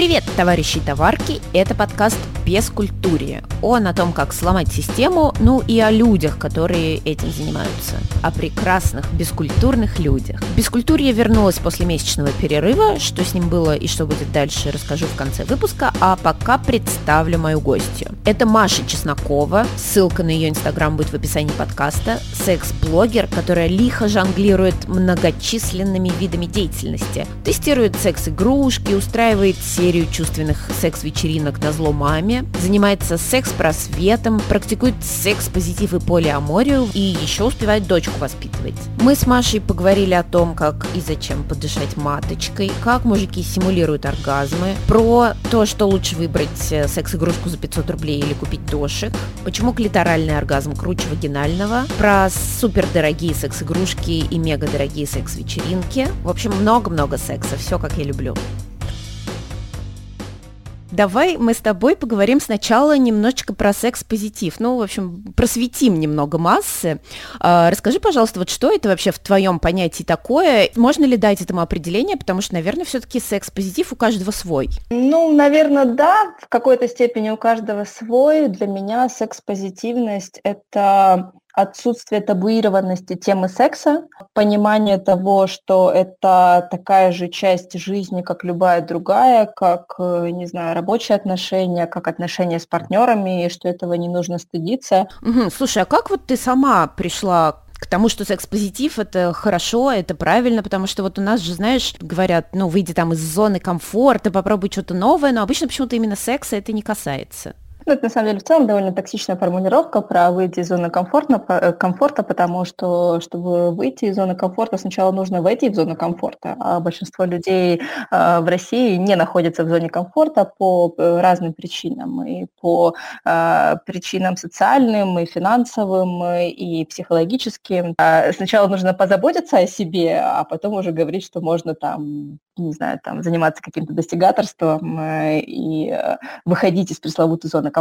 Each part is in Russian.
Привет, товарищи и товарки! Это подкаст «Без культуре». Он о том, как сломать систему, ну и о людях, которые этим занимаются. О прекрасных, бескультурных людях. Бескультурье вернулась после месячного перерыва. Что с ним было и что будет дальше, расскажу в конце выпуска. А пока представлю мою гостью. Это Маша Чеснокова. Ссылка на ее инстаграм будет в описании подкаста. Секс-блогер, которая лихо жонглирует многочисленными видами деятельности. Тестирует секс-игрушки, устраивает серию чувственных секс-вечеринок на зло маме, занимается секс-просветом, практикует секс-позитив и полиаморию и еще успевает дочку воспитывать. Мы с Машей поговорили о том, как и зачем подышать маточкой, как мужики симулируют оргазмы, про то, что лучше выбрать э, секс-игрушку за 500 рублей или купить дошек, почему клиторальный оргазм круче вагинального, про супердорогие секс-игрушки и мега дорогие секс-вечеринки. В общем, много-много секса, все как я люблю. Давай мы с тобой поговорим сначала немножечко про секс-позитив. Ну, в общем, просветим немного массы. А, расскажи, пожалуйста, вот что это вообще в твоем понятии такое? Можно ли дать этому определение? Потому что, наверное, все-таки секс-позитив у каждого свой. Ну, наверное, да, в какой-то степени у каждого свой. Для меня секс-позитивность – это отсутствие табуированности темы секса, понимание того, что это такая же часть жизни, как любая другая, как, э, не знаю, рабочие отношения, как отношения с партнерами, и что этого не нужно стыдиться. Угу. Слушай, а как вот ты сама пришла к тому, что секс-позитив это хорошо, это правильно, потому что вот у нас же, знаешь, говорят, ну, выйди там из зоны комфорта, попробуй что-то новое, но обычно почему-то именно секса это не касается. Ну, это на самом деле в целом довольно токсичная формулировка про выйти из зоны комфорта, э, комфорта, потому что, чтобы выйти из зоны комфорта, сначала нужно войти в зону комфорта. А большинство людей э, в России не находятся в зоне комфорта по э, разным причинам. И по причинам социальным, и финансовым, и психологическим. А сначала нужно позаботиться о себе, а потом уже говорить, что можно там не знаю, там, заниматься каким-то достигаторством и выходить из пресловутой зоны комфорта.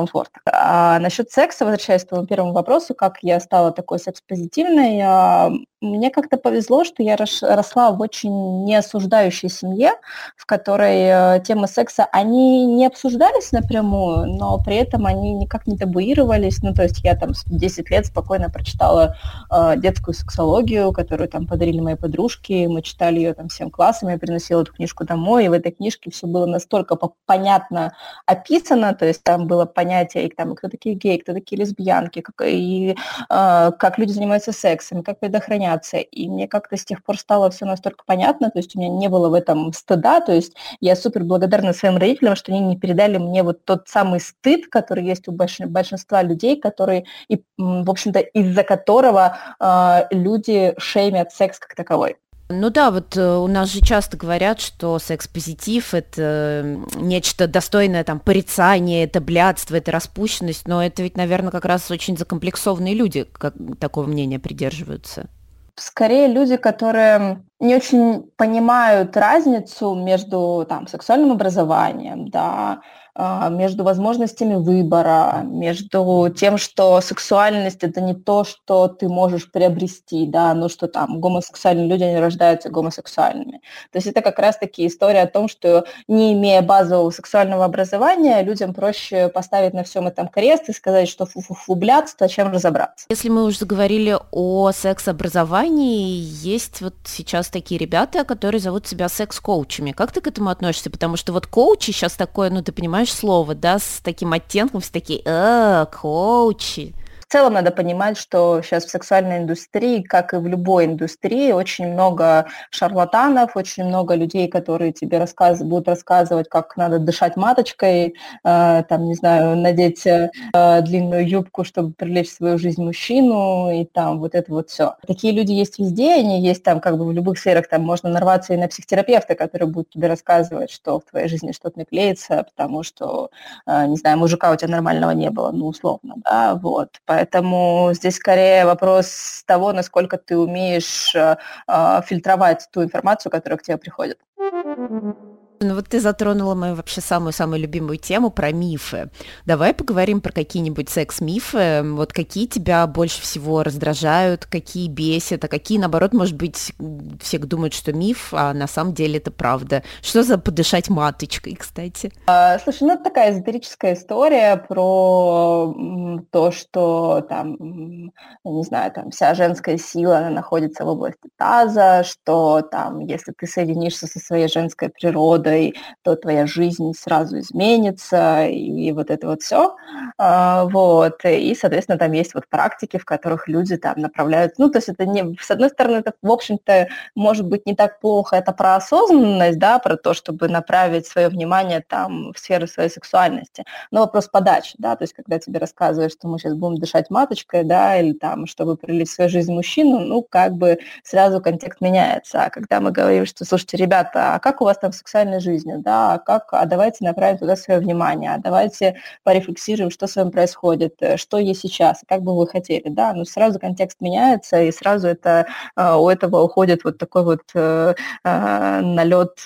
А насчет секса, возвращаясь к твоему первому вопросу, как я стала такой секс-позитивной, а, мне как-то повезло, что я росла в очень неосуждающей семье, в которой э, темы секса, они не обсуждались напрямую, но при этом они никак не табуировались. Ну, то есть я там 10 лет спокойно прочитала э, детскую сексологию, которую там подарили мои подружки, мы читали ее там всем классом, я приносила эту книжку домой, и в этой книжке все было настолько понятно описано, то есть там было понятие, и, там, кто такие геи, кто такие лесбиянки, как, и э, как люди занимаются сексом, как предохранять меняться. И мне как-то с тех пор стало все настолько понятно, то есть у меня не было в этом стыда, то есть я супер благодарна своим родителям, что они не передали мне вот тот самый стыд, который есть у большинства людей, которые, и, в общем-то, из-за которого э, люди шеймят секс как таковой. Ну да, вот э, у нас же часто говорят, что секс-позитив – это нечто достойное там порицания, это блядство, это распущенность, но это ведь, наверное, как раз очень закомплексованные люди как, такого мнения придерживаются. Скорее люди, которые не очень понимают разницу между там, сексуальным образованием, да, между возможностями выбора, между тем, что сексуальность это не то, что ты можешь приобрести, да, ну что там гомосексуальные люди, они рождаются гомосексуальными. То есть это как раз-таки история о том, что не имея базового сексуального образования, людям проще поставить на всем этом крест и сказать, что фу-фу-фу, блядство, чем разобраться. Если мы уже заговорили о секс-образовании, есть вот сейчас такие ребята, которые зовут себя секс-коучами. Как ты к этому относишься? Потому что вот коучи сейчас такое, ну ты понимаешь, знаешь, слово, да, с таким оттенком, все такие, э, коучи. Целом надо понимать, что сейчас в сексуальной индустрии, как и в любой индустрии, очень много шарлатанов, очень много людей, которые тебе рассказ... будут рассказывать, как надо дышать маточкой, э, там, не знаю, надеть э, длинную юбку, чтобы привлечь в свою жизнь мужчину, и там вот это вот все. Такие люди есть везде, они есть там как бы в любых сферах, там можно нарваться и на психотерапевта, который будет тебе рассказывать, что в твоей жизни что-то не клеится, потому что, э, не знаю, мужика у тебя нормального не было, ну, условно, да, вот. Здесь скорее вопрос того, насколько ты умеешь э, э, фильтровать ту информацию, которая к тебе приходит. Ну вот ты затронула мою вообще самую-самую любимую тему про мифы. Давай поговорим про какие-нибудь секс-мифы. Вот какие тебя больше всего раздражают, какие бесят, а какие, наоборот, может быть, все думают, что миф, а на самом деле это правда. Что за подышать маточкой, кстати? А, слушай, ну это такая эзотерическая история про то, что там, не знаю, там вся женская сила, она находится в области таза, что там, если ты соединишься со своей женской природой, природой, то твоя жизнь сразу изменится, и вот это вот все. А, вот. И, соответственно, там есть вот практики, в которых люди там направляют, ну, то есть это не, с одной стороны, это, в общем-то, может быть не так плохо, это про осознанность, да, про то, чтобы направить свое внимание там в сферу своей сексуальности, но вопрос подачи, да, то есть когда тебе рассказывают, что мы сейчас будем дышать маточкой, да, или там, чтобы прилить в свою жизнь мужчину, ну, как бы сразу контекст меняется. А когда мы говорим, что, слушайте, ребята, а как у вас там сексуальная реальной жизни, да, а как, а давайте направим туда свое внимание, а давайте порефлексируем, что с вами происходит, э, что есть сейчас, как бы вы хотели, да, но ну, сразу контекст меняется, и сразу это, э, у этого уходит вот такой вот э, налет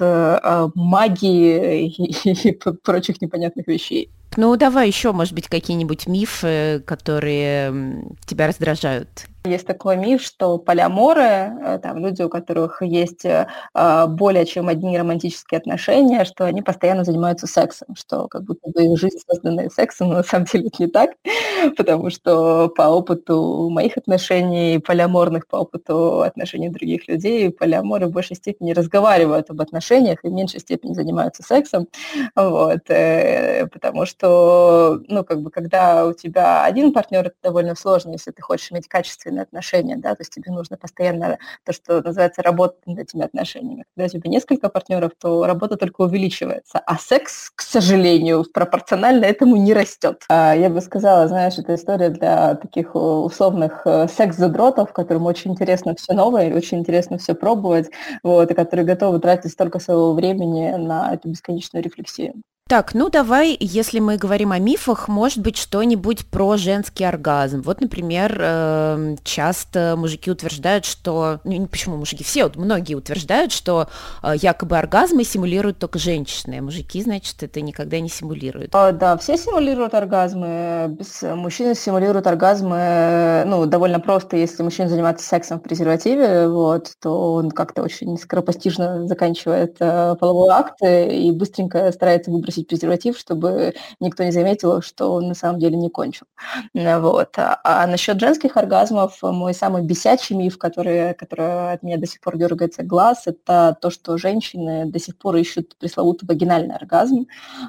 магии и, и прочих непонятных вещей. Ну, давай еще, может быть, какие-нибудь мифы, которые тебя раздражают есть такой миф, что полиаморы, э, там, люди, у которых есть э, а, более чем одни романтические отношения, что они постоянно занимаются сексом, что как будто бы их жизнь создана сексом, но на самом деле это не так, потому что по опыту моих отношений, полиаморных, по опыту отношений других людей, полиаморы в большей степени разговаривают об отношениях и в меньшей степени занимаются сексом, вот, э, потому что, ну, как бы, когда у тебя один партнер, это довольно сложно, если ты хочешь иметь качественный длительные отношения, да, то есть тебе нужно постоянно то, что называется, работать над этими отношениями. Когда у тебя несколько партнеров, то работа только увеличивается, а секс, к сожалению, пропорционально этому не растет. А, я бы сказала, знаешь, это история для таких э, условных э, секс-задротов, которым очень интересно все новое, очень интересно все пробовать, вот, и которые готовы тратить столько своего времени на эту бесконечную рефлексию. Так, ну давай, если мы говорим о мифах, может быть, что-нибудь про женский оргазм. Вот, например, эм, часто мужики утверждают, что... Ну, почему мужики? Все, вот многие утверждают, что э, якобы оргазмы симулируют только женщины, мужики, значит, это никогда не симулируют. А, да, все симулируют оргазмы. Мужчины симулируют оргазмы, ну, довольно просто. Если мужчина занимается сексом в презервативе, вот, то он как-то очень скоропостижно заканчивает э, половой акт и быстренько старается выбрать выбросить презерватив, чтобы никто не заметил, что он на самом деле не кончил. Вот. А, насчет женских оргазмов, мой самый бесячий миф, который, который от меня до сих пор дергается глаз, это то, что женщины до сих пор ищут пресловутый вагинальный оргазм,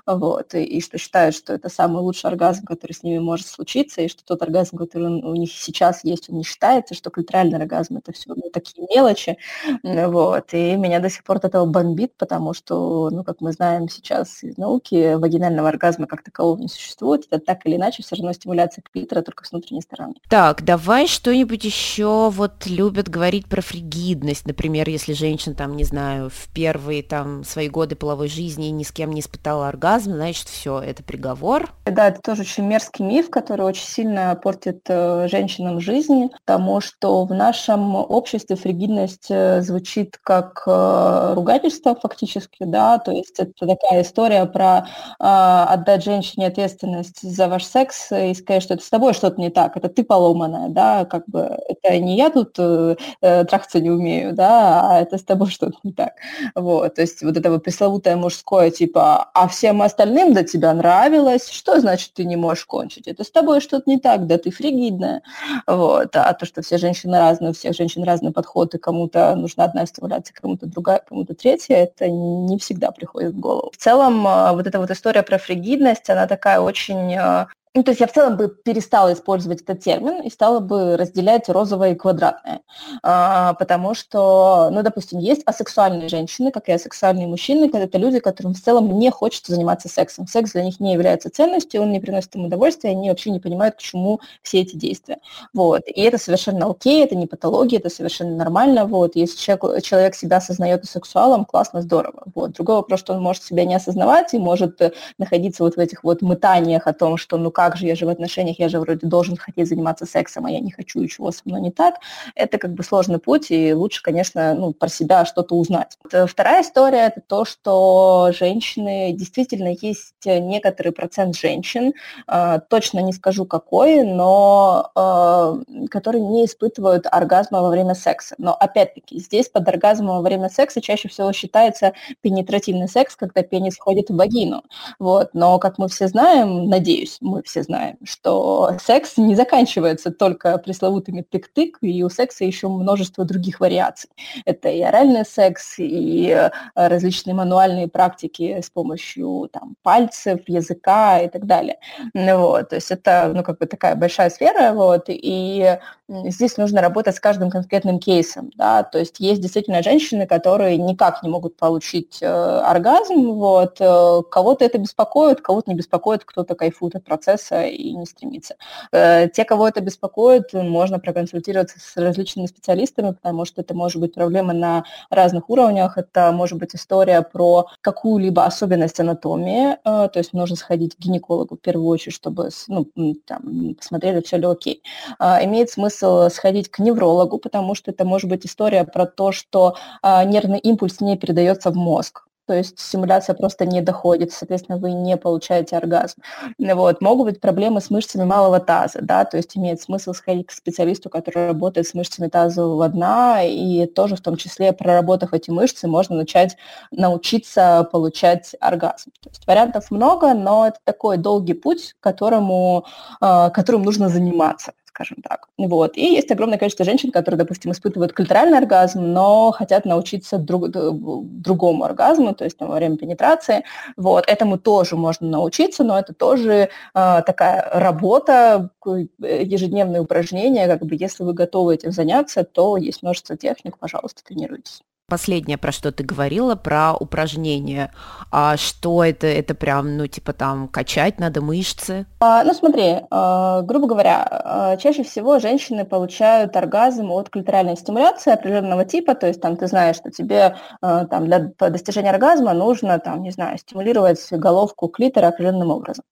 вот, и, и что считают, что это самый лучший оргазм, который с ними может случиться, и что тот оргазм, который у них сейчас есть, он не считается, что клиторальный оргазм это все ну, такие мелочи, вот, и меня до сих пор от этого бомбит, потому что, ну, как мы знаем сейчас из науки, науки вагинального оргазма как такового не существует. Это так или иначе все равно стимуляция клитора только с внутренней стороны. Так, давай что-нибудь еще вот любят говорить про фригидность. Например, если женщина там, не знаю, в первые там свои годы половой жизни ни с кем не испытала оргазм, значит, все, это приговор. Да, это тоже очень мерзкий миф, который очень сильно портит э, женщинам жизнь, потому что в нашем обществе фригидность э, звучит как э, ругательство фактически, да, то есть это такая история про про э, отдать женщине ответственность за ваш секс и сказать, что это с тобой что-то не так, это ты поломанная, да, как бы это не я тут э, э, трахаться не умею, да, а это с тобой что-то не так. Вот, то есть вот это вот пресловутое мужское, типа, а всем остальным до тебя нравилось, что значит ты не можешь кончить? Это с тобой что-то не так, да ты фригидная. Вот, а то, что все женщины разные, у всех женщин разный подход, и кому-то нужна одна стимуляция, кому-то другая, кому-то третья, это не всегда приходит в голову. В целом, а, вот эта вот история про фригидность, она такая очень а, ну, то есть я в целом бы перестала использовать этот термин и стала бы разделять розовое и квадратное. А, потому что, ну, допустим, есть асексуальные женщины, как и асексуальные мужчины, это люди, которым в целом не хочется заниматься сексом. Секс для них не является ценностью, он не приносит им удовольствия, они вообще не понимают, к чему все эти действия. Вот. И это совершенно окей, это не патология, это совершенно нормально. Вот. Если человек, человек себя осознает сексуалом, классно, здорово. Вот. Другой вопрос, что он может себя не осознавать и может находиться вот в этих вот мытаниях о том, что ну как как же, я же в отношениях, я же вроде должен хотеть заниматься сексом, а я не хочу, и чего со мной не так, это как бы сложный путь, и лучше, конечно, ну, про себя что-то узнать. Вторая история – это то, что женщины, действительно есть некоторый процент женщин, э, точно не скажу какой, но э, которые не испытывают оргазма во время секса. Но опять-таки, здесь под оргазмом во время секса чаще всего считается пенетративный секс, когда пенис входит в вагину. Вот. Но, как мы все знаем, надеюсь, мы все знаем, что секс не заканчивается только пресловутыми тык-тык, и у секса еще множество других вариаций. Это и оральный секс, и э, различные мануальные практики с помощью там, пальцев, языка и так далее. Вот. То есть это ну, как бы такая большая сфера, вот, и здесь нужно работать с каждым конкретным кейсом, да, то есть есть действительно женщины, которые никак не могут получить э, оргазм, вот, э, кого-то это беспокоит, кого-то не беспокоит, кто-то кайфует от процесса и не стремится. Э, те, кого это беспокоит, можно проконсультироваться с различными специалистами, потому что это может быть проблема на разных уровнях, это может быть история про какую-либо особенность анатомии, э, то есть нужно сходить к гинекологу в первую очередь, чтобы ну, там, посмотрели, все ли окей. Э, имеет смысл смысл сходить к неврологу, потому что это может быть история про то, что а, нервный импульс не передается в мозг то есть стимуляция просто не доходит, соответственно, вы не получаете оргазм. Вот. Могут быть проблемы с мышцами малого таза, да, то есть имеет смысл сходить к специалисту, который работает с мышцами тазового дна, и тоже в том числе, проработав эти мышцы, можно начать научиться получать оргазм. То есть вариантов много, но это такой долгий путь, которому, а, которым нужно заниматься скажем так. Вот. И есть огромное количество женщин, которые, допустим, испытывают культуральный оргазм, но хотят научиться друг, другому оргазму, то есть там, во время пенетрации. Вот. Этому тоже можно научиться, но это тоже э, такая работа, ежедневные упражнения. Как бы, если вы готовы этим заняться, то есть множество техник, пожалуйста, тренируйтесь. Последнее, про что ты говорила, про упражнения. А что это? Это прям, ну, типа там качать надо мышцы? А, ну, смотри, а, грубо говоря, а, чаще всего женщины получают оргазм от клиторальной стимуляции определенного типа, то есть там ты знаешь, что тебе а, там для достижения оргазма нужно, там, не знаю, стимулировать головку клитора определенным образом.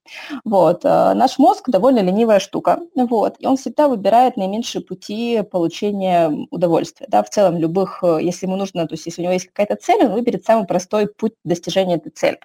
Вот. А, наш мозг довольно ленивая штука, вот, и он всегда выбирает наименьшие пути получения удовольствия, да, в целом любых, если ему нужно то есть если у него есть какая-то цель, он выберет самый простой путь достижения этой цели.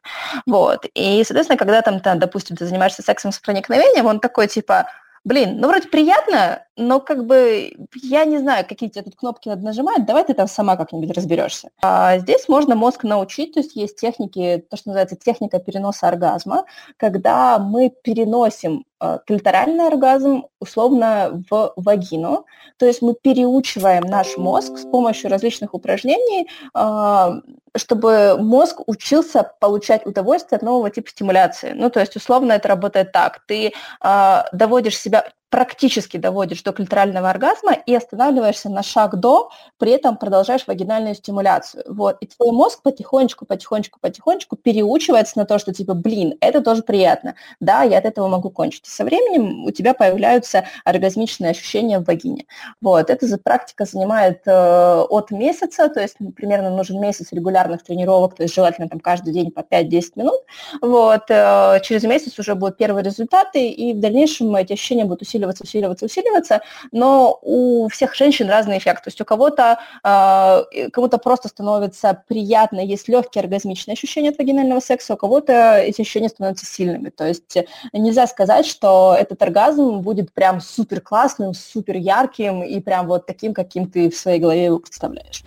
Вот. И, соответственно, когда там, там допустим, ты занимаешься сексом с проникновением, он такой, типа, блин, ну вроде приятно, но как бы я не знаю, какие тебе тут кнопки надо нажимать, давай ты там сама как-нибудь разберешься. А здесь можно мозг научить, то есть есть техники, то, что называется техника переноса оргазма, когда мы переносим клиторальный оргазм условно в вагину, то есть мы переучиваем наш мозг с помощью различных упражнений, э, чтобы мозг учился получать удовольствие от нового типа стимуляции. Ну, то есть, условно, это работает так. Ты э, доводишь себя практически доводишь до клиторального оргазма и останавливаешься на шаг до, при этом продолжаешь вагинальную стимуляцию. Вот. И твой мозг потихонечку, потихонечку, потихонечку переучивается на то, что типа, блин, это тоже приятно. Да, я от этого могу кончить. И со временем у тебя появляются оргазмичные ощущения в вагине. Вот. Эта практика занимает э, от месяца, то есть примерно нужен месяц регулярных тренировок, то есть желательно там каждый день по 5-10 минут. Вот. Э, через месяц уже будут первые результаты, и в дальнейшем эти ощущения будут усиливаться усиливаться, усиливаться, усиливаться, но у всех женщин разный эффект. То есть у кого-то э, кому-то просто становится приятно, есть легкие оргазмичные ощущения от вагинального секса, у кого-то эти ощущения становятся сильными. То есть нельзя сказать, что этот оргазм будет прям супер классным, супер ярким и прям вот таким, каким ты в своей голове его представляешь.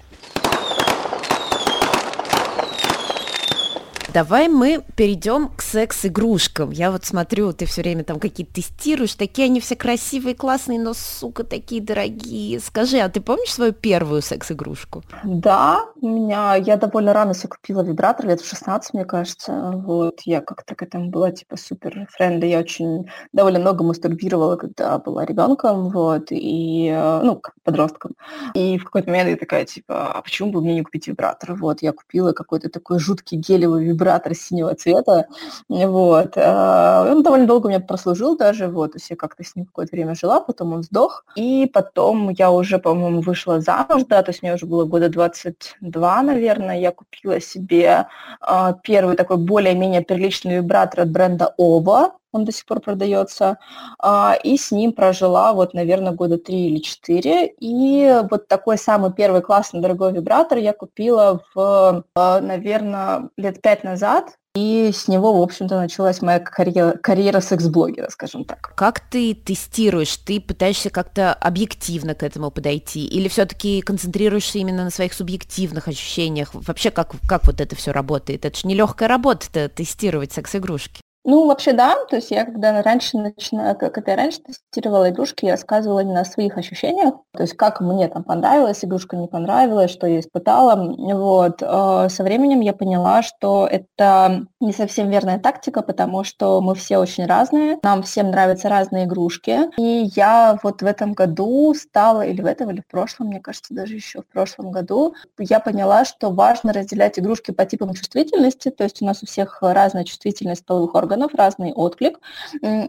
Давай мы перейдем к секс-игрушкам. Я вот смотрю, ты все время там какие-то тестируешь, такие они все красивые, классные, но, сука, такие дорогие. Скажи, а ты помнишь свою первую секс-игрушку? Да, у меня, я довольно рано себе купила вибратор, лет в 16, мне кажется. Вот, я как-то к этому была, типа, супер френда. Я очень довольно много мастурбировала, когда была ребенком, вот, и, э, ну, подростком. И в какой-то момент я такая, типа, а почему бы мне не купить вибратор? Вот, я купила какой-то такой жуткий гелевый вибратор, вибратор синего цвета, вот. А, он довольно долго у меня прослужил даже, вот, то есть я как-то с ним какое-то время жила, потом он сдох, и потом я уже, по-моему, вышла замуж, да, то есть мне уже было года 22, наверное, я купила себе а, первый такой более-менее приличный вибратор от бренда Ова, он до сих пор продается, а, и с ним прожила вот, наверное, года три или четыре, и вот такой самый первый классный дорогой вибратор я купила в, а, наверное, лет пять назад, и с него, в общем-то, началась моя карьера, карьера секс-блогера, скажем так. Как ты тестируешь? Ты пытаешься как-то объективно к этому подойти? Или все-таки концентрируешься именно на своих субъективных ощущениях? Вообще, как, как вот это все работает? Это же нелегкая работа-то тестировать секс-игрушки. Ну, вообще, да. То есть я когда раньше начинала, когда я раньше тестировала игрушки, я рассказывала именно о своих ощущениях, то есть как мне там понравилась игрушка, не понравилась, что я испытала. Вот. Э, со временем я поняла, что это не совсем верная тактика, потому что мы все очень разные, нам всем нравятся разные игрушки. И я вот в этом году стала, или в этом, или в прошлом, мне кажется, даже еще в прошлом году, я поняла, что важно разделять игрушки по типам чувствительности, то есть у нас у всех разная чувствительность половых органов, органов, разный отклик,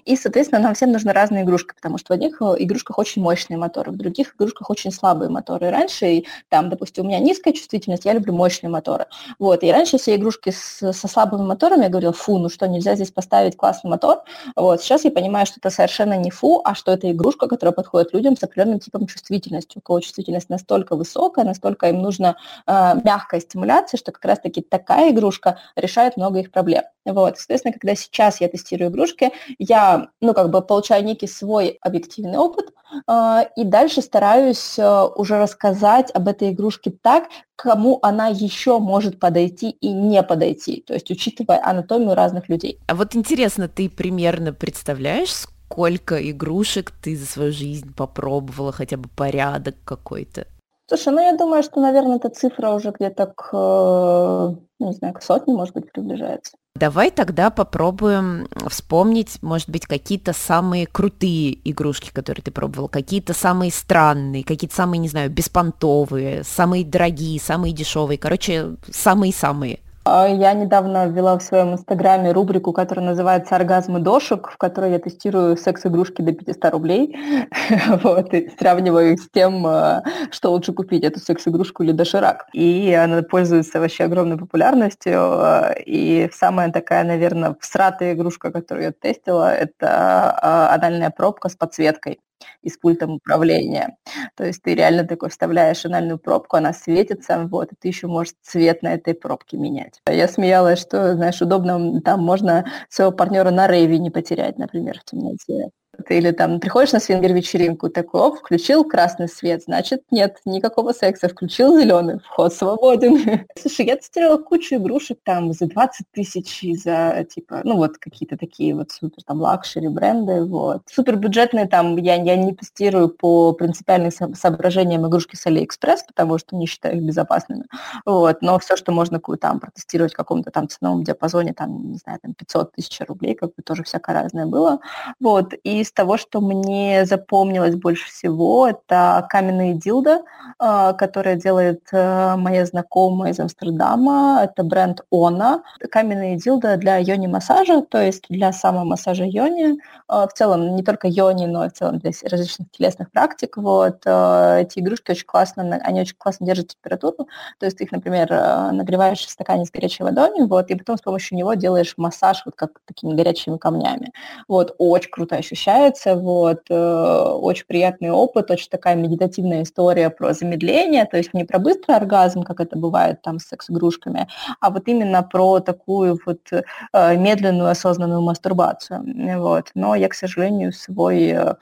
и, соответственно, нам всем нужны разные игрушки, потому что в одних э, игрушках очень мощные моторы, в других игрушках очень слабые моторы. И раньше, там, допустим, у меня низкая чувствительность, я люблю мощные моторы. Вот, и раньше все игрушки с, со слабыми моторами, я говорила, фу, ну что, нельзя здесь поставить классный мотор. Вот, сейчас я понимаю, что это совершенно не фу, а что это игрушка, которая подходит людям с определенным типом чувствительности, у кого чувствительность настолько высокая, настолько им нужна э, мягкая стимуляция, что как раз-таки такая игрушка решает много их проблем. Вот, соответственно, когда сейчас я тестирую игрушки, я, ну, как бы получаю некий свой объективный опыт, э, и дальше стараюсь э, уже рассказать об этой игрушке так, кому она еще может подойти и не подойти, то есть учитывая анатомию разных людей. А вот интересно, ты примерно представляешь, сколько игрушек ты за свою жизнь попробовала, хотя бы порядок какой-то? Слушай, ну я думаю, что, наверное, эта цифра уже где-то к, э, не знаю, к сотне, может быть, приближается. Давай тогда попробуем вспомнить, может быть, какие-то самые крутые игрушки, которые ты пробовал, какие-то самые странные, какие-то самые, не знаю, беспонтовые, самые дорогие, самые дешевые, короче, самые-самые. А, я недавно ввела в своем инстаграме рубрику, которая называется «Оргазмы дошек», в которой я тестирую секс-игрушки до 500 рублей, вот, и сравниваю их с тем, а, что лучше купить, эту секс-игрушку или доширак. И она пользуется вообще огромной популярностью, а, и самая такая, наверное, всратая игрушка, которую я тестила, это анальная пробка с подсветкой и с пультом управления. То есть ты реально такой вставляешь анальную пробку, она светится, вот, и ты еще можешь цвет на этой пробке менять. Я смеялась, что, знаешь, удобно, там можно своего партнера на рейве не потерять, например, в темноте. Или там приходишь на свингер-вечеринку, такой, оп, включил красный свет, значит, нет никакого секса, включил зеленый, вход свободен. Слушай, я тестировала кучу игрушек там за 20 тысяч, за, типа, ну вот какие-то такие вот супер там luxury бренды, вот. Супер бюджетные там я, я не тестирую по принципиальным соображениям игрушки с Алиэкспресс, потому что не считаю их безопасными, вот. Но все, что можно там протестировать в каком-то там ценовом диапазоне, там, не знаю, там 500 тысяч рублей, как бы тоже всякое разное было, вот. И из того, что мне запомнилось больше всего, это каменные дилда, а, которые делает э, моя знакомая из Амстердама. Это бренд Она. Каменные дилда для йони-массажа, то есть для самомассажа йони. А, в целом, не только йони, но и в целом для различных телесных практик. Вот. Э, эти игрушки очень классно, они очень классно держат температуру. То есть ты их, например, э, нагреваешь в стакане с горячей водой, вот, и потом с помощью него делаешь массаж вот как такими горячими камнями. Вот. Очень круто ощущается получается. Вот. Э, очень приятный опыт, очень такая медитативная история про замедление, то есть не про быстрый оргазм, как это бывает там с секс-игрушками, а вот именно про такую вот э, медленную осознанную мастурбацию. Вот. Но я, к сожалению, свой э,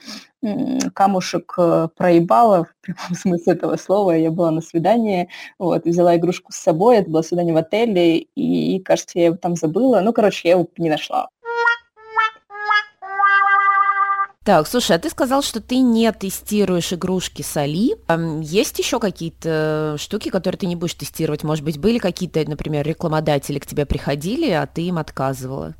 камушек проебала в прямом смысле этого слова. Я была на свидании, вот, взяла игрушку с собой, это было свидание в отеле, и, кажется, я его там забыла. Ну, короче, я его не нашла. Так, слушай, а ты сказал, что ты не тестируешь игрушки с Али. Есть еще какие-то штуки, которые ты не будешь тестировать? Может быть, были какие-то, например, рекламодатели к тебе приходили, а ты им отказывала?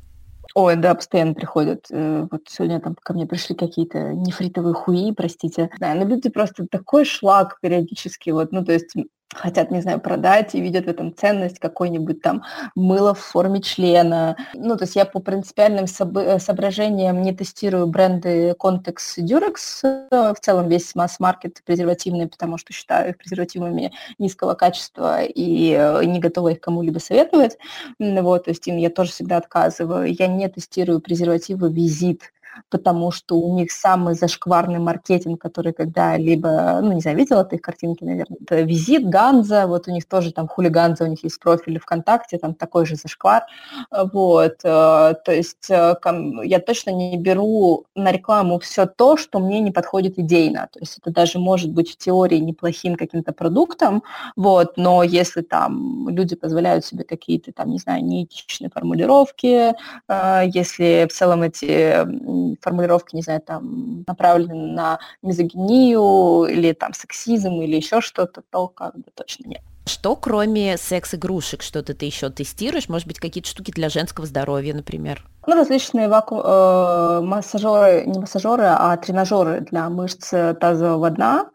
Ой, да, постоянно приходят. Э, вот сегодня там ко мне пришли какие-то нефритовые хуи, простите. Да, но люди просто такой шлак периодически, вот, ну, то есть хотят, не знаю, продать и видят в этом ценность какой-нибудь там мыло в форме члена. Ну, то есть я по принципиальным э, соображениям не тестирую бренды Contex и Durex, в целом весь масс-маркет презервативный, потому что считаю их презервативами низкого качества и э, не готова их кому-либо советовать. Вот, то есть им я тоже всегда отказываю. Я не тестирую презервативы «Визит», потому что у них самый зашкварный маркетинг, который когда-либо, ну, не знаю, видела ты их картинки, наверное, это Визит, Ганза, вот у них тоже там хулиганза, у них есть профиль ВКонтакте, там такой же зашквар, вот, э, то есть э, я точно не беру на рекламу все то, что мне не подходит идейно, то есть это даже может быть в теории неплохим каким-то продуктом, вот, но если там люди позволяют себе какие-то там, не знаю, неэтичные формулировки, э, если в целом эти формулировки, не знаю, там направлены на мизогинию или там сексизм или еще что-то, то как бы точно нет. Что кроме секс-игрушек, что-то ты еще тестируешь? Может быть, какие-то штуки для женского здоровья, например? Ну, различные ваку... э, массажеры, не массажеры, а тренажеры для мышц тазового дна.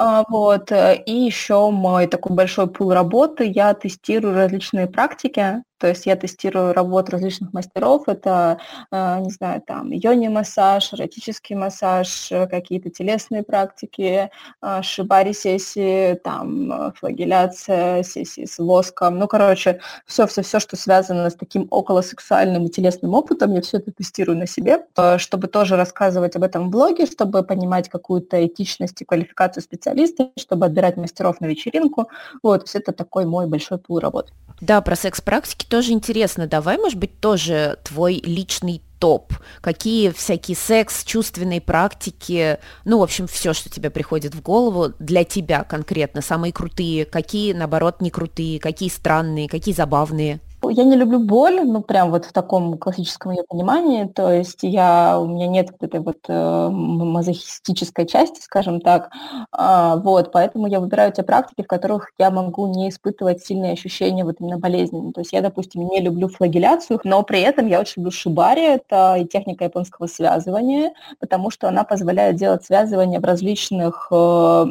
Э, вот. И еще мой такой большой пул работы. Я тестирую различные практики, то есть я тестирую работу различных мастеров. Это, э, не знаю, там, йони-массаж, эротический массаж, какие-то телесные практики, э, шибари-сессии, там, флагеляция, сессии с воском. Ну, короче, все-все-все, что связано с таким околосексуальным и телесным опытом, я все это тестирую на себе, э, чтобы тоже рассказывать об этом в блоге, чтобы понимать какую-то этичность и квалификацию специалиста, чтобы отбирать мастеров на вечеринку. Вот, есть это такой мой большой пул работы. Да, про секс-практики тоже интересно. Давай, может быть, тоже твой личный топ? Какие всякие секс, чувственные практики, ну, в общем, все, что тебе приходит в голову для тебя конкретно, самые крутые, какие, наоборот, не крутые, какие странные, какие забавные? Я не люблю боль, ну, прям вот в таком классическом ее понимании, то есть я, у меня нет вот этой вот э, мазохистической части, скажем так, а, вот, поэтому я выбираю те практики, в которых я могу не испытывать сильные ощущения вот именно болезни. То есть я, допустим, не люблю флагеляцию, но при этом я очень люблю шибари, это техника японского связывания, потому что она позволяет делать связывание в различных, э,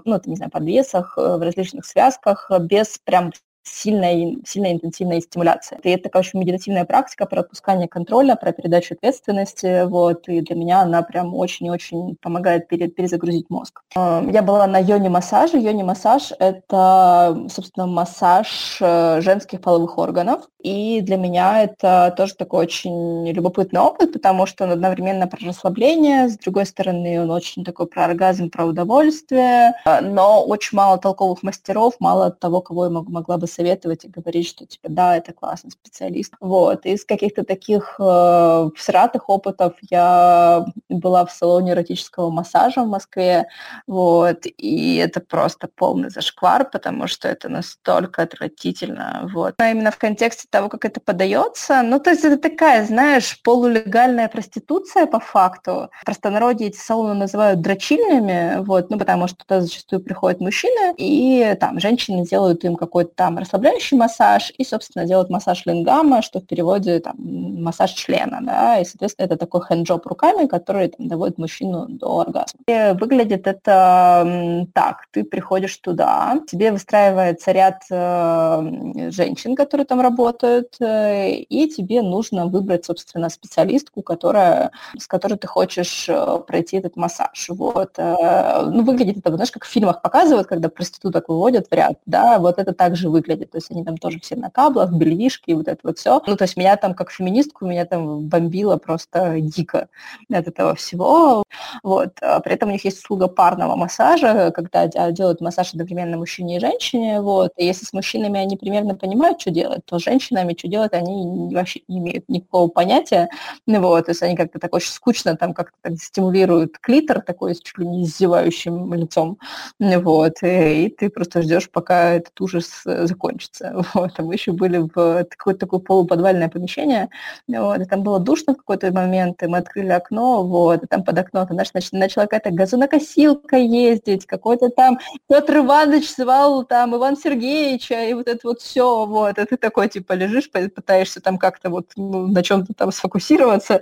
ну, это, не знаю, подвесах, э, в различных связках без прям сильная, сильная интенсивная стимуляция. И это такая очень медитативная практика про отпускание контроля, про передачу ответственности, вот, и для меня она прям очень-очень помогает перезагрузить мозг. Эм, я была на йони-массаже. Йони-массаж – это, собственно, массаж э, женских половых органов, и для меня это тоже такой очень любопытный опыт, потому что он одновременно про расслабление, с другой стороны, он очень такой про оргазм, про удовольствие, э, но очень мало толковых мастеров, мало того, кого я могла бы советовать и говорить, что типа да, это классный специалист. Вот. Из каких-то таких э, всратых опытов я была в салоне эротического массажа в Москве, вот, и это просто полный зашквар, потому что это настолько отвратительно, вот. А именно в контексте того, как это подается, ну, то есть это такая, знаешь, полулегальная проституция по факту. В простонародье эти салоны называют дрочильнями, вот, ну, потому что туда зачастую приходят мужчины, и там женщины делают им какой-то там расслабляющий массаж и, собственно, делают массаж лингама, что в переводе там, массаж члена, да, и, соответственно, это такой хэнджоп руками, который там, доводит мужчину до оргазма. И выглядит это так, ты приходишь туда, тебе выстраивается ряд э, женщин, которые там работают, э, и тебе нужно выбрать, собственно, специалистку, которая, с которой ты хочешь э, пройти этот массаж. Вот. Э, ну, выглядит это, знаешь, как в фильмах показывают, когда проституток выводят в ряд, да, вот это также выглядит выглядит. То есть они там тоже все на каблах, бельишки и вот это вот все. Ну, то есть меня там, как феминистку, меня там бомбило просто дико от этого всего. Вот. А при этом у них есть услуга парного массажа, когда делают массаж одновременно мужчине и женщине. Вот. И если с мужчинами они примерно понимают, что делать, то с женщинами что делать они вообще не имеют никакого понятия. Вот. То есть они как-то так очень скучно там как-то стимулируют клитор такой с чуть ли не издевающим лицом. Вот. И, и ты просто ждешь, пока этот ужас закончится закончится. Вот. А мы еще были в какое-то такое полуподвальное помещение, вот, и там было душно в какой-то момент, и мы открыли окно, вот, и там под окном, знаешь, начала какая-то газонокосилка ездить, какой-то там Петр Иванович звал там Иван Сергеевича, и вот это вот все, вот, и ты такой, типа, лежишь, пытаешься там как-то вот ну, на чем-то там сфокусироваться,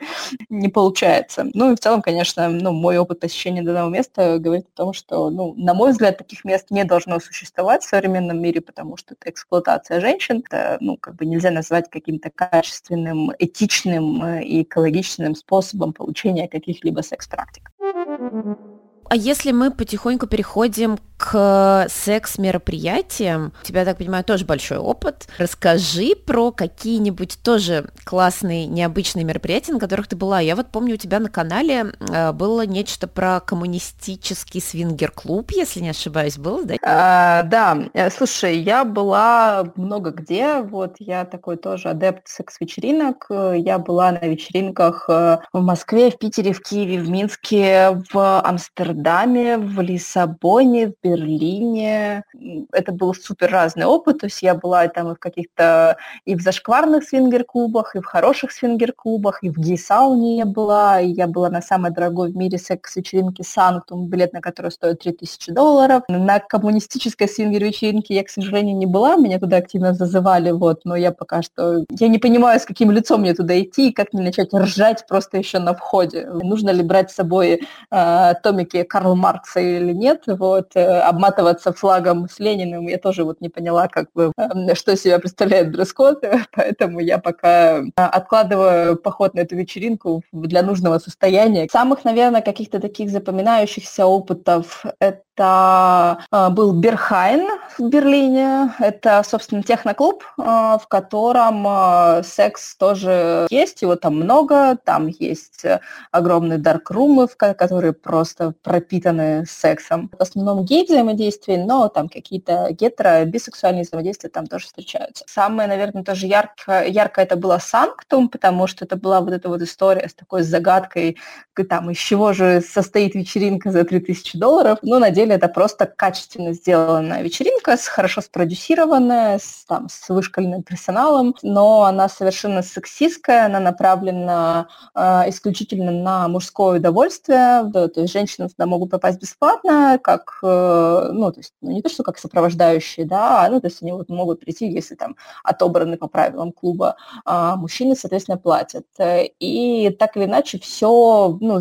не получается. Ну и в целом, конечно, ну, мой опыт посещения данного места говорит о том, что, ну, на мой взгляд, таких мест не должно существовать в современном мире, потому что это эксплуатация женщин, это, ну, как бы нельзя назвать каким-то качественным, этичным э, и экологичным способом получения каких-либо секс-практик. А если мы потихоньку переходим к секс-мероприятиям, у тебя, так понимаю, тоже большой опыт. Расскажи про какие-нибудь тоже классные, необычные мероприятия, на которых ты была. Я вот помню, у тебя на канале э, было нечто про коммунистический свингер-клуб, если не ошибаюсь, было, да? А, да, э, слушай, я была много где, вот я такой тоже адепт секс-вечеринок. Я была на вечеринках э, в Москве, в Питере, в Киеве, в Минске, в Амстердаме, в Лиссабоне, в Берлине. Это был супер разный опыт, то есть я была там и в каких-то, и в зашкварных свингер-клубах, и в хороших свингер-клубах, и в гей-сауне я была, и я была на самой дорогой в мире секс-вечеринке Санктум, билет на который стоит 3000 долларов. На коммунистической свингер-вечеринке я, к сожалению, не была, меня туда активно зазывали, вот, но я пока что, я не понимаю, с каким лицом мне туда идти, и как не начать ржать просто еще на входе. Нужно ли брать с собой э, томики Карла Маркса или нет, вот, э, обматываться флагом с Лениным, я тоже вот не поняла, как бы, эм, что себя представляет дресс-код, поэтому я пока э, откладываю поход на эту вечеринку для нужного состояния. Самых, наверное, каких-то таких запоминающихся опытов это это э, был Берхайн в Берлине. Это, собственно, техноклуб, э, в котором э, секс тоже есть. Его там много. Там есть огромные даркрумы, которые просто пропитаны сексом. В основном гей взаимодействие, но там какие-то гетеро, бисексуальные взаимодействия там тоже встречаются. Самое, наверное, тоже ярко, ярко это было Санктум, потому что это была вот эта вот история с такой загадкой, там, из чего же состоит вечеринка за 3000 долларов. Ну, на деле это просто качественно сделанная вечеринка, с, хорошо спродюсированная, с, там, с вышкаленным персоналом, но она совершенно сексистская, она направлена э, исключительно на мужское удовольствие, да, то есть женщины туда могут попасть бесплатно, как, э, ну, то есть, ну, не то, что как сопровождающие, да, а, ну, то есть они вот могут прийти, если там отобраны по правилам клуба, а мужчины, соответственно, платят. И так или иначе все ну,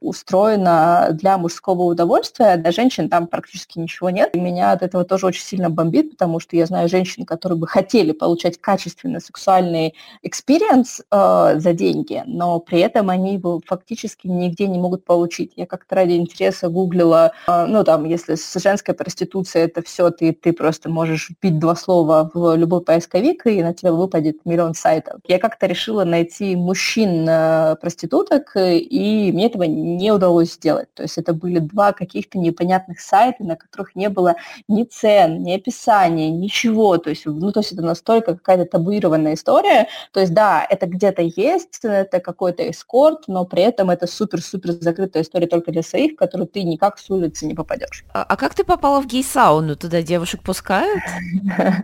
устроено для мужского удовольствия, для женщин там практически ничего нет. И меня от этого тоже очень сильно бомбит, потому что я знаю женщин, которые бы хотели получать качественный сексуальный experience э, за деньги, но при этом они его фактически нигде не могут получить. Я как-то ради интереса гуглила, э, ну там, если с женской проституцией это все, ты, ты просто можешь вбить два слова в любой поисковик, и на тебя выпадет миллион сайтов. Я как-то решила найти мужчин-проституток, и мне этого не удалось сделать. То есть это были два каких-то непонятных сайты, на которых не было ни цен, ни описания, ничего. То есть, ну, то есть это настолько какая-то табуированная история. То есть, да, это где-то есть, это какой-то эскорт, но при этом это супер-супер закрытая история только для своих, в которую ты никак с улицы не попадешь. А, а как ты попала в гей-сауну? Туда девушек пускают?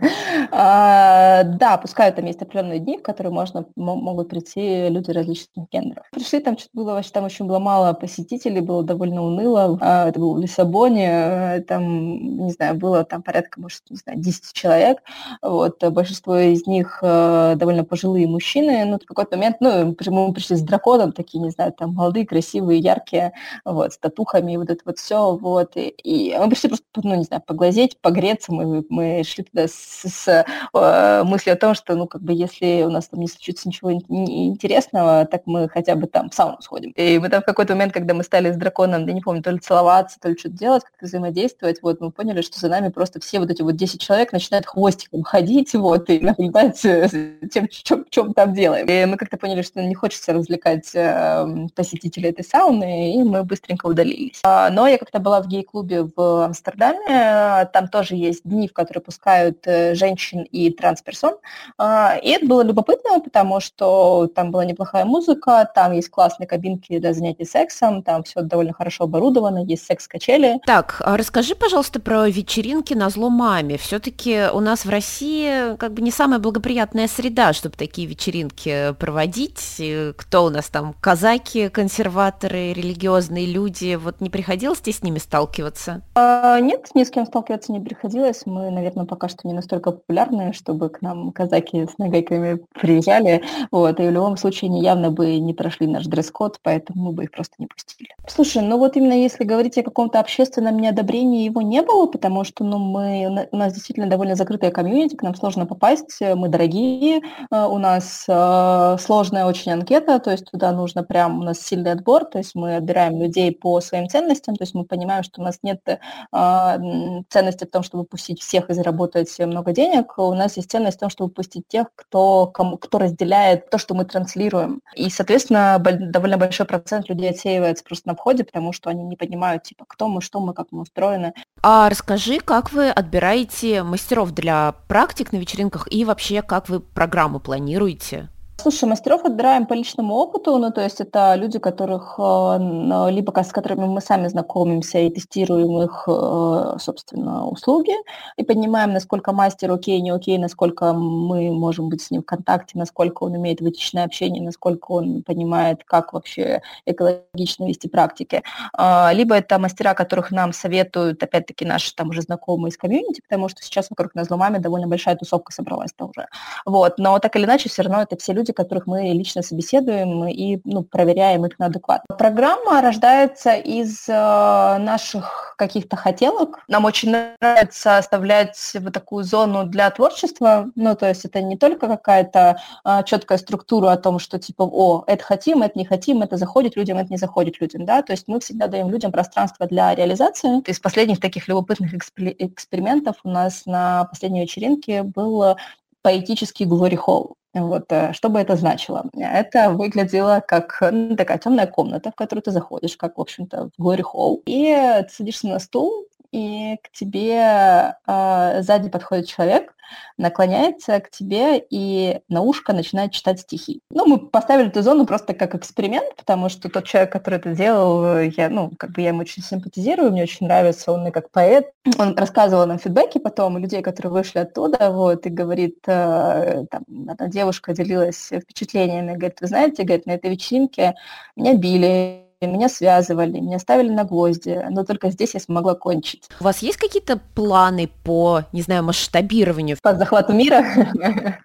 А, да, пускают. Там есть определенные дни, в которые можно, могут прийти люди различных гендеров. Пришли, там что-то было, вообще там очень было мало посетителей, было довольно уныло. А, это было в Лиссабоне, Э, там, не знаю, было там порядка, может, не знаю, 10 человек, вот, большинство из них э, довольно пожилые мужчины, ну, в какой-то момент, ну, мы пришли с драконом, такие, не знаю, там, молодые, красивые, яркие, вот, с татухами, вот это вот все, вот, и, и мы пришли просто, ну, не знаю, поглазеть, погреться, мы, мы шли туда с, с э, мыслью о том, что, ну, как бы, если у нас там не случится ничего интересного, так мы хотя бы там в сауну сходим. И мы там в какой-то момент, когда мы стали с драконом, я не помню, то ли целоваться, то ли что-то делать, как-то взаимодействовать, вот мы поняли, что за нами просто все вот эти вот 10 человек начинают хвостиком ходить, вот, и наблюдать тем, чем, там делаем. И мы как-то поняли, что не хочется развлекать э, посетителей этой сауны, и мы быстренько удалились. А, но я как-то была в гей-клубе в Амстердаме, там тоже есть дни, в которые пускают э, женщин и трансперсон, а, и это было любопытно, потому что там была неплохая музыка, там есть классные кабинки для занятий сексом, там все довольно хорошо оборудовано, есть секс-качели. Так, а расскажи, пожалуйста, про вечеринки на ломами? Все-таки у нас в России как бы не самая благоприятная среда, чтобы такие вечеринки проводить. Кто у нас там? Казаки, консерваторы, религиозные люди. Вот не приходилось тебе с ними сталкиваться? А, нет, ни с кем сталкиваться не приходилось. Мы, наверное, пока что не настолько популярны, чтобы к нам казаки с нагайками приезжали. Вот, и в любом случае они явно бы не прошли наш дресс-код, поэтому мы бы их просто не пустили. Слушай, ну вот именно если говорить о каком-то общественном неодобрении, его не было, потому что ну, мы, у нас действительно довольно закрытая комьюнити, к нам сложно попасть, мы дорогие, э, у нас э, сложная очень анкета, то есть туда нужно прям, у нас сильный отбор, то есть мы отбираем людей по своим ценностям, то есть мы понимаем, что у нас нет э, ценности в том, чтобы пустить всех и заработать много денег, у нас есть ценность в том, чтобы пустить тех, кто, кому, кто разделяет то, что мы транслируем. И, соответственно, довольно большой процент людей отсеивается просто на входе, потому что они не понимают, типа, кто мы, что мы, как мы устроены. А расскажи, как вы отбираете мастеров для практик на вечеринках и вообще, как вы программу планируете? Слушай, мастеров отбираем по личному опыту, ну, то есть это люди, которых, э, либо с которыми мы сами знакомимся и тестируем их, э, собственно, услуги, и понимаем, насколько мастер окей, не окей, насколько мы можем быть с ним в контакте, насколько он умеет в этичное общение, насколько он понимает, как вообще экологично вести практики. А, либо это мастера, которых нам советуют, опять-таки, наши там уже знакомые из комьюнити, потому что сейчас вокруг нас ломами довольно большая тусовка собралась-то уже. Вот, но так или иначе, все равно это все люди, люди, которых мы лично собеседуем и ну, проверяем их на адекватность. Программа рождается из э, наших каких-то хотелок. Нам очень нравится оставлять вот такую зону для творчества. Ну, то есть это не только какая-то э, четкая структура о том, что типа, о, это хотим, это не хотим, это заходит людям, это не заходит людям, да. То есть мы всегда даем людям пространство для реализации. Из последних таких любопытных экспериментов у нас на последней вечеринке был поэтический hall. Вот, э, что бы это значило? Это выглядело как ну, такая темная комната, в которую ты заходишь, как, в общем-то, в Glory Hall, и ты садишься на стул, и к тебе э, сзади подходит человек, наклоняется к тебе и на ушко начинает читать стихи. Ну, мы поставили эту зону просто как эксперимент, потому что тот человек, который это делал, я, ну, как бы я ему очень симпатизирую, мне очень нравится, он и как поэт. Он рассказывал нам фидбэки потом, людей, которые вышли оттуда, вот, и говорит, э, там, одна девушка делилась впечатлениями, говорит, вы знаете, говорит, на этой вечеринке меня били, меня связывали, меня ставили на гвозди, но только здесь я смогла кончить. У вас есть какие-то планы по, не знаю, масштабированию? По захвату мира?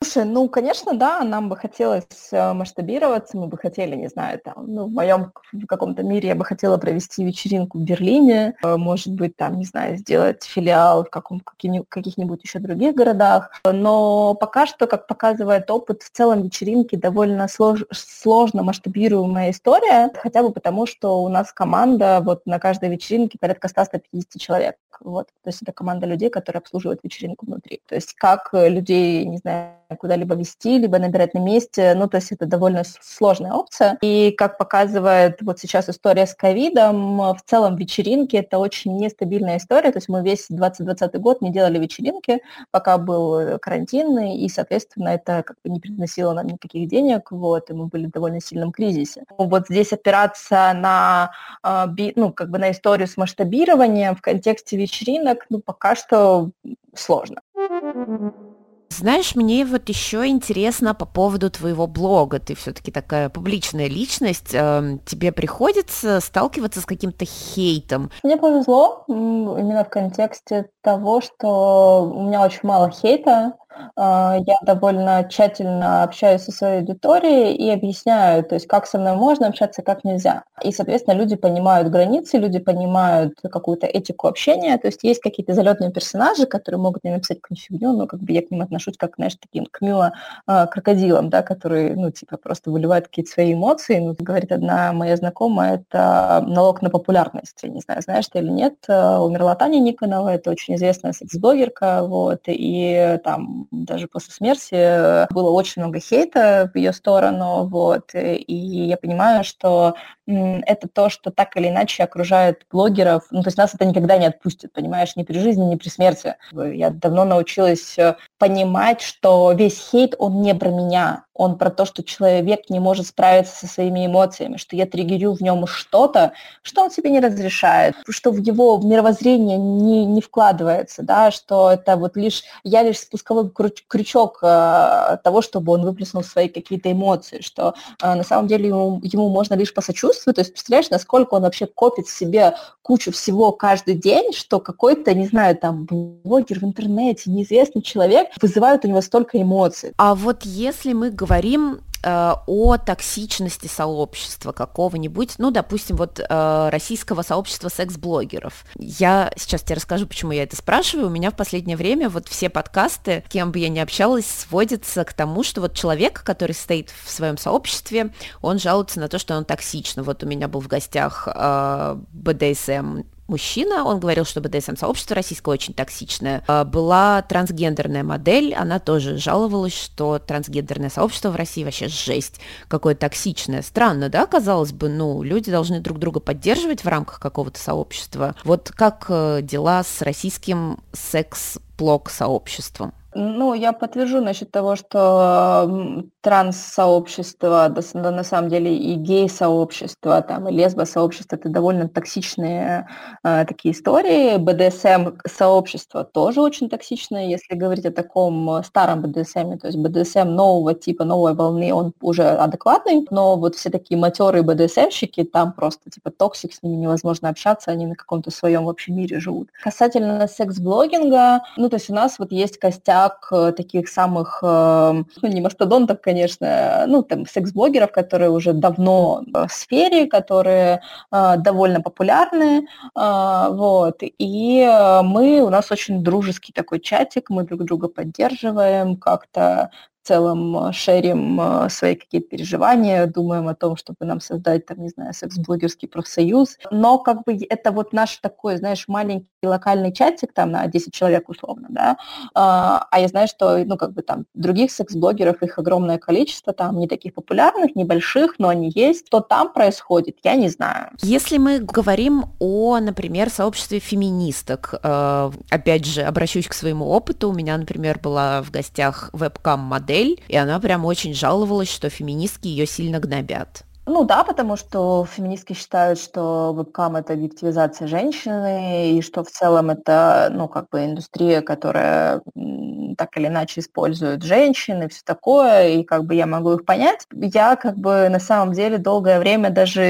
Слушай, ну, конечно, да, нам бы хотелось э, масштабироваться, мы бы хотели, не знаю, там, ну, в моем в каком-то мире я бы хотела провести вечеринку в Берлине, э, может быть, там, не знаю, сделать филиал в каком, каких-нибудь еще других городах, но пока что, как показывает опыт, в целом вечеринки довольно слож, сложно масштабируемая история, хотя бы потому, что у нас команда вот на каждой вечеринке порядка 100-150 человек. Вот. То есть это команда людей, которые обслуживают вечеринку внутри. То есть как людей, не знаю, куда-либо вести, либо набирать на месте, ну, то есть это довольно сложная опция. И как показывает вот сейчас история с ковидом, в целом вечеринки это очень нестабильная история, то есть мы весь 2020 год не делали вечеринки, пока был карантин, и, соответственно, это как бы не приносило нам никаких денег, вот, и мы были в довольно сильном кризисе. Вот здесь опираться на, а, ну, как бы на историю с масштабированием в контексте вечеринок, ну, пока что сложно. Знаешь, мне вот еще интересно по поводу твоего блога. Ты все-таки такая публичная личность. Эм, тебе приходится сталкиваться с каким-то хейтом? Мне повезло именно в контексте того, что у меня очень мало хейта. А, я довольно тщательно общаюсь со своей аудиторией и объясняю, то есть как со мной можно общаться, как нельзя. И, соответственно, люди понимают границы, люди понимают какую-то этику общения, то есть есть какие-то залетные персонажи, которые могут мне написать какую-нибудь фигню, но как бы я к ним отношусь как, знаешь, таким к мило э, крокодилам, да, которые, ну, типа, просто выливают какие-то свои эмоции. Ну, говорит одна моя знакомая, это налог на популярность. Я не знаю, знаешь ты или нет, умерла Таня Никонова, это очень известная секс-блогерка, вот, и там даже после смерти было очень много хейта в ее сторону, вот, и я понимаю, что это то, что так или иначе окружает блогеров, ну, то есть нас это никогда не отпустит, понимаешь, ни при жизни, ни при смерти. Я давно научилась э, понимать, что весь хейт, он не про меня, он про то, что человек не может справиться со своими эмоциями, что я триггерю в нем что-то, что он себе не разрешает, что в его мировоззрение не, не вкладывается, да, что это вот лишь, я лишь спусковой крючок э, того, чтобы он выплеснул свои какие-то эмоции, что э, на самом деле ему, ему можно лишь посочувствовать, то есть представляешь, насколько он вообще копит в себе кучу всего каждый день, что какой-то, не знаю, там, блогер в интернете, неизвестный человек вызывает у него столько эмоций. А вот если мы говорим э, о токсичности сообщества какого-нибудь, ну, допустим, вот э, российского сообщества секс-блогеров. Я сейчас тебе расскажу, почему я это спрашиваю. У меня в последнее время вот все подкасты, кем бы я ни общалась, сводятся к тому, что вот человек, который стоит в своем сообществе, он жалуется на то, что он токсичный. Вот у меня был в гостях э, БДСМ мужчина, он говорил, что БДСМ-сообщество российское очень токсичное. А, была трансгендерная модель, она тоже жаловалась, что трансгендерное сообщество в России вообще жесть, какое токсичное. Странно, да, казалось бы, ну, люди должны друг друга поддерживать в рамках какого-то сообщества. Вот как э, дела с российским секс-блог-сообществом? Ну, я подтвержу насчет того, что транс-сообщество, да, на самом деле и гей-сообщество, там, и лесбо-сообщество – это довольно токсичные э, такие истории. БДСМ-сообщество тоже очень токсичное, если говорить о таком старом БДСМ, то есть БДСМ нового типа, новой волны, он уже адекватный, но вот все такие матерые БДСМщики, там просто типа toxic, с ними невозможно общаться, они на каком-то своем вообще мире живут. Касательно секс-блогинга, ну, то есть у нас вот есть костяк как э, таких самых, эм, ну, не мастодонтов, конечно, ну, там, секс-блогеров, которые уже давно в сфере, которые э, довольно популярны, э, вот, и мы, у нас очень дружеский такой чатик, мы друг друга поддерживаем, как-то целом э, шерим э, свои какие-то переживания, думаем о том, чтобы нам создать, там, не знаю, секс-блогерский профсоюз. Но как бы это вот наш такой, знаешь, маленький локальный чатик там на 10 человек условно, да, а, а я знаю, что, ну, как бы там других секс-блогеров, их огромное количество, там не таких популярных, небольших, но они есть. Что там происходит, я не знаю. Если мы говорим о, например, сообществе феминисток, э, опять же, обращусь к своему опыту, у меня, например, была в гостях вебкам-модель, модель, и она прям очень жаловалась, что феминистки ее сильно гнобят. Ну да, потому что феминистки считают, что вебкам это объективизация женщины, и что в целом это, ну, как бы индустрия, которая так или иначе используют женщин и все такое, и как бы я могу их понять. Я как бы на самом деле долгое время даже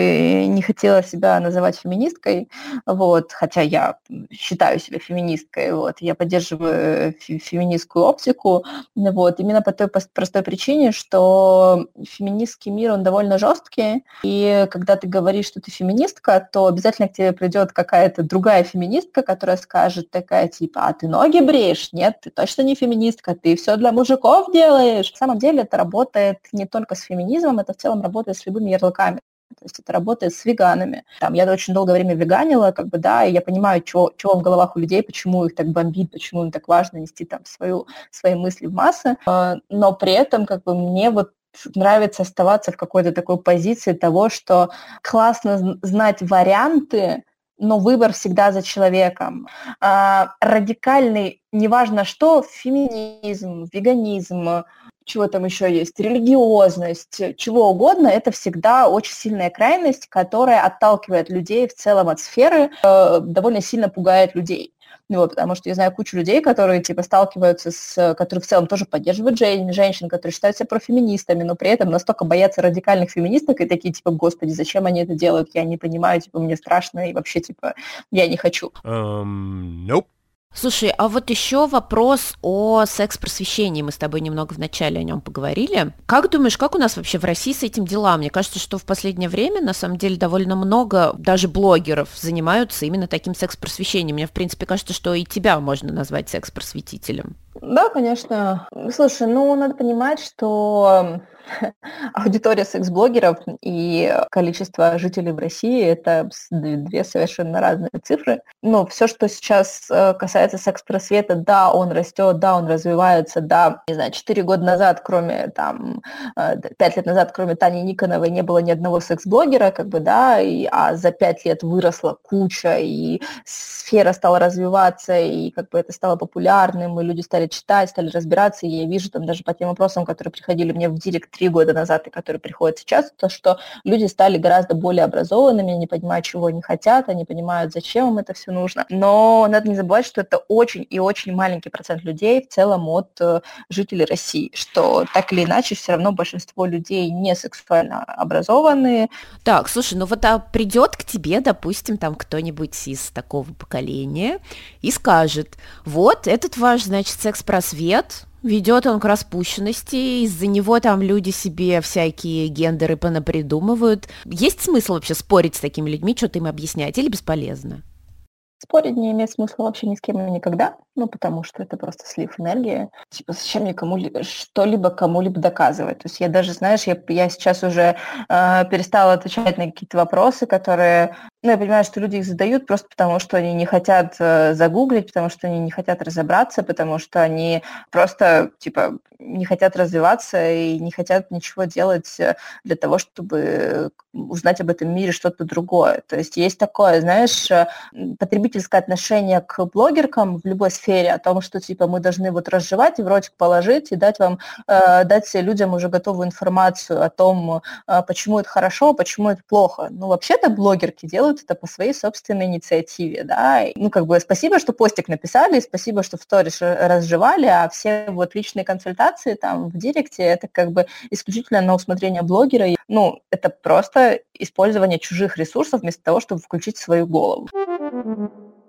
не хотела себя называть феминисткой, вот, хотя я считаю себя феминисткой, вот, я поддерживаю феминистскую оптику, вот, именно по той простой причине, что феминистский мир, он довольно жесткий, и когда ты говоришь, что ты феминистка, то обязательно к тебе придет какая-то другая феминистка, которая скажет такая типа, а ты ноги бреешь? Нет, ты точно не феминистка феминистка, ты все для мужиков делаешь. На самом деле это работает не только с феминизмом, это в целом работает с любыми ярлыками. То есть это работает с веганами. Там, я очень долгое время веганила, как бы, да, и я понимаю, чего, чего в головах у людей, почему их так бомбит, почему им так важно нести там свою, свои мысли в массы. А, но при этом, как бы, мне вот нравится оставаться в какой-то такой позиции того, что классно знать варианты, но выбор всегда за человеком. А, радикальный, неважно что, феминизм, веганизм, чего там еще есть, религиозность, чего угодно, это всегда очень сильная крайность, которая отталкивает людей в целом от сферы, э, довольно сильно пугает людей. Ну, вот, потому что я знаю кучу людей, которые типа сталкиваются с, которые в целом тоже поддерживают жен, женщин, которые считают себя профеминистами, но при этом настолько боятся радикальных феминисток и такие типа, господи, зачем они это делают, я не понимаю, типа, мне страшно и вообще типа я не хочу. Um, nope. Слушай, а вот еще вопрос о секс-просвещении. Мы с тобой немного в начале о нем поговорили. Как думаешь, как у нас вообще в России с этим дела? Мне кажется, что в последнее время, на самом деле, довольно много даже блогеров занимаются именно таким секс-просвещением. Мне, в принципе, кажется, что и тебя можно назвать секс-просветителем. Да, конечно. Слушай, ну, надо понимать, что аудитория секс-блогеров и количество жителей в России – это две совершенно разные цифры. Но все, что сейчас э, касается секс-просвета, да, он растет, да, он развивается, да, не знаю, четыре года назад, кроме там, э, пять лет назад, кроме Тани Никоновой, не было ни одного секс-блогера, как бы, да, и, а за пять лет выросла куча, и сфера стала развиваться, и как бы это стало популярным, и люди стали читать, стали разбираться, и я вижу там даже по тем вопросам, которые приходили мне в директ три года назад и которые приходят сейчас, то, что люди стали гораздо более образованными, не понимают, чего они хотят, они понимают, зачем им это все нужно. Но надо не забывать, что это очень и очень маленький процент людей в целом от э, жителей России, что так или иначе все равно большинство людей не сексуально образованные. Так, слушай, ну вот а придет к тебе, допустим, там кто-нибудь из такого поколения и скажет, вот этот ваш, значит, секс-просвет, Ведет он к распущенности, из-за него там люди себе всякие гендеры понапридумывают. Есть смысл вообще спорить с такими людьми, что-то им объяснять, или бесполезно? Спорить не имеет смысла вообще ни с кем и никогда, ну, потому что это просто слив энергии. Типа, зачем мне кому-либо что-либо кому-либо доказывать? То есть я даже, знаешь, я, я сейчас уже э, перестала отвечать на какие-то вопросы, которые ну, я понимаю, что люди их задают просто потому, что они не хотят э, загуглить, потому что они не хотят разобраться, потому что они просто, типа, не хотят развиваться и не хотят ничего делать э, для того, чтобы узнать об этом мире что-то другое. То есть есть такое, знаешь, э, потребительское отношение к блогеркам в любой сфере о том, что, типа, мы должны вот разжевать и в ротик положить и дать вам, э, дать людям уже готовую информацию о том, э, почему это хорошо, почему это плохо. Ну, вообще-то блогерки делают это по своей собственной инициативе, да. Ну, как бы спасибо, что постик написали, спасибо, что в сторис разжевали, а все вот личные консультации там в директе, это как бы исключительно на усмотрение блогера. Ну, это просто использование чужих ресурсов вместо того, чтобы включить свою голову.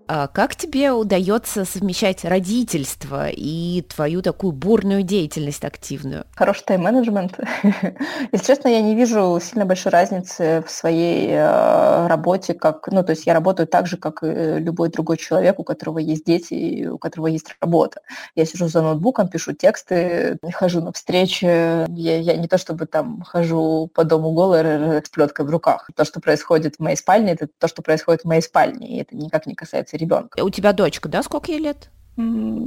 А как тебе удается совмещать родительство и твою такую бурную деятельность активную? Хороший тайм-менеджмент. Если честно, я не вижу сильно большой разницы в своей э, работе, как, ну, то есть я работаю так же, как и любой другой человек, у которого есть дети и у которого есть работа. Я сижу за ноутбуком, пишу тексты, хожу на встречи. Я, я не то чтобы там хожу по дому голой с плеткой в руках. То, что происходит в моей спальне, это то, что происходит в моей спальне, и это никак не касается ребенка. У тебя дочка, да, сколько ей лет?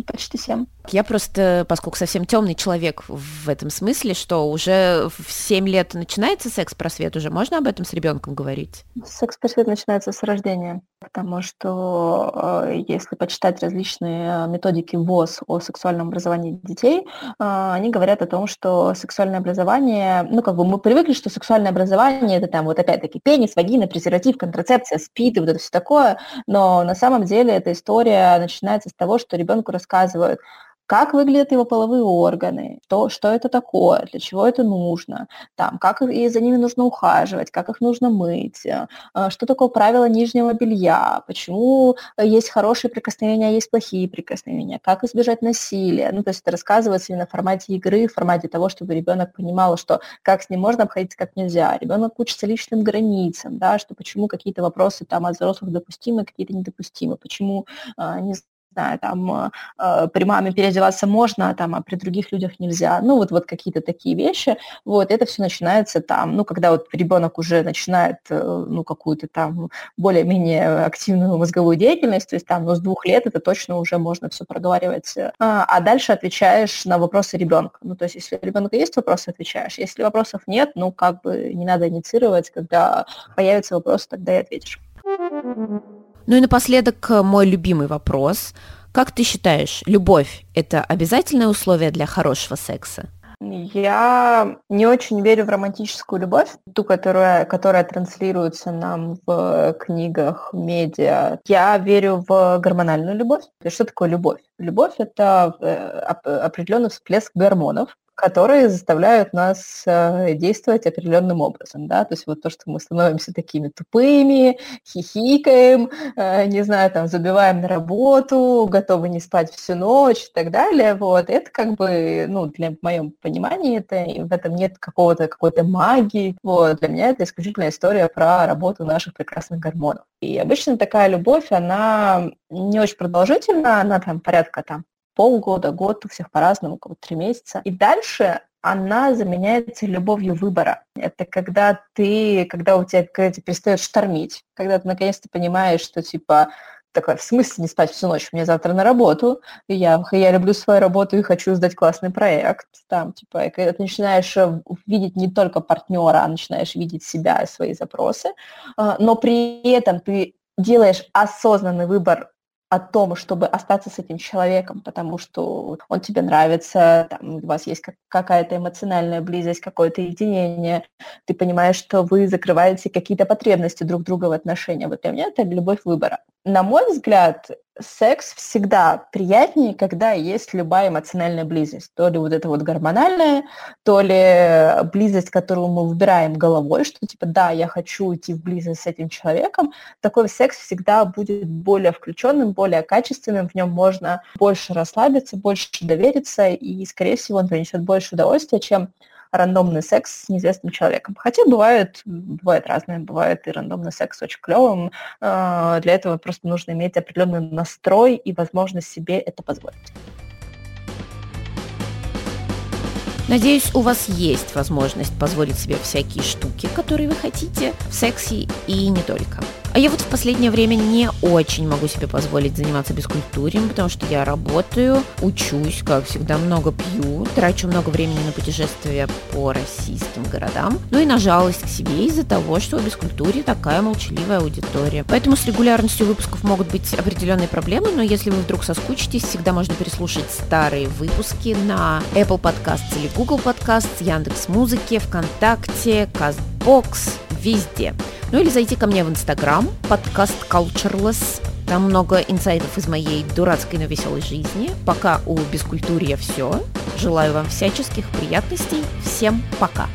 Почти семь. Я просто, поскольку совсем темный человек в этом смысле, что уже в семь лет начинается секс-просвет, уже можно об этом с ребенком говорить? Секс-просвет начинается с рождения, потому что э, если почитать различные методики ВОЗ о сексуальном образовании детей, э, они говорят о том, что сексуальное образование, ну как бы мы привыкли, что сексуальное образование это там вот опять-таки пенис, вагина, презерватив, контрацепция, спид и вот это все такое, но на самом деле эта история начинается с того, что ребенку рассказывают, как выглядят его половые органы, что, что это такое, для чего это нужно, там, как и за ними нужно ухаживать, как их нужно мыть, э, что такое правило нижнего белья, почему есть хорошие прикосновения, а есть плохие прикосновения, как избежать насилия. Ну, то есть это рассказывается именно в формате игры, в формате того, чтобы ребенок понимал, что как с ним можно обходиться, как нельзя. Ребенок учится личным границам, да, что почему какие-то вопросы там от взрослых допустимы, какие-то недопустимы, почему, а, не знаю, там э, при маме переодеваться можно, там, а при других людях нельзя. Ну, вот, вот какие-то такие вещи. Вот, это все начинается там, ну, когда вот ребенок уже начинает, э, ну, какую-то там более-менее активную мозговую деятельность, то есть там, ну, с двух лет это точно уже можно все проговаривать. А, а дальше отвечаешь на вопросы ребенка. Ну, то есть, если у ребенка есть вопросы, отвечаешь. Если вопросов нет, ну, как бы не надо инициировать, когда появятся вопросы, тогда и ответишь. Ну и напоследок э, мой любимый вопрос. Как ты считаешь, любовь – это обязательное условие для хорошего секса? Я не очень верю в романтическую любовь, ту, которая, которая транслируется нам в книгах, медиа. Я верю в гормональную любовь. Что такое любовь? Любовь – это э, определенный всплеск гормонов, которые заставляют нас э, действовать определенным образом, да, то есть вот то, что мы становимся такими тупыми, хихикаем, э, не знаю, там, забиваем на работу, готовы не спать всю ночь и так далее, вот, это как бы, ну, для, в моем понимании, это, в этом нет какого-то, какой-то магии, вот, для меня это исключительно история про работу наших прекрасных гормонов. И обычно такая любовь, она не очень продолжительна, она там порядка там полгода, год, у всех по-разному, у кого-то три месяца. И дальше она заменяется любовью выбора. Это когда ты, когда у тебя, когда тебя перестает штормить, когда ты наконец-то понимаешь, что типа такой, в смысле не спать всю ночь? Мне завтра на работу, и я, я люблю свою работу и хочу сдать классный проект. Там, типа, и когда ты начинаешь э, видеть не только партнера, а начинаешь видеть себя и свои запросы, а, но при этом ты делаешь осознанный выбор о том, чтобы остаться с этим человеком, потому что он тебе нравится, там, у вас есть какая-то эмоциональная близость, какое-то единение, ты понимаешь, что вы закрываете какие-то потребности друг друга в отношениях. Вот для меня это любовь выбора. На мой взгляд, секс всегда приятнее, когда есть любая эмоциональная близость. То ли вот это вот гормональная, то ли близость, которую мы выбираем головой, что типа, да, я хочу идти в близость с этим человеком. Такой секс всегда будет более включенным, более качественным, в нем можно больше расслабиться, больше довериться, и, скорее всего, он принесет больше удовольствия, чем рандомный секс с неизвестным человеком. Хотя бывает, бывает разное, бывает и рандомный секс очень клевым. А, для этого просто нужно иметь определенный настрой и возможность себе это позволить. Надеюсь, у вас есть возможность позволить себе всякие штуки, которые вы хотите в сексе и не только. А я вот в последнее время не очень могу себе позволить заниматься бескультурием, потому что я работаю, учусь, как всегда, много пью, трачу много времени на путешествия по российским городам, ну и на жалость к себе из-за того, что в бескультуре такая молчаливая аудитория. Поэтому с регулярностью выпусков могут быть определенные проблемы, но если вы вдруг соскучитесь, всегда можно переслушать старые выпуски на Apple Podcasts или Google Podcasts, Яндекс Музыки, ВКонтакте, Castbox, везде. Ну или зайти ко мне в Инстаграм, подкаст Cultureless. Там много инсайдов из моей дурацкой, но веселой жизни. Пока у Бескультурья все. Желаю вам всяческих приятностей. Всем пока!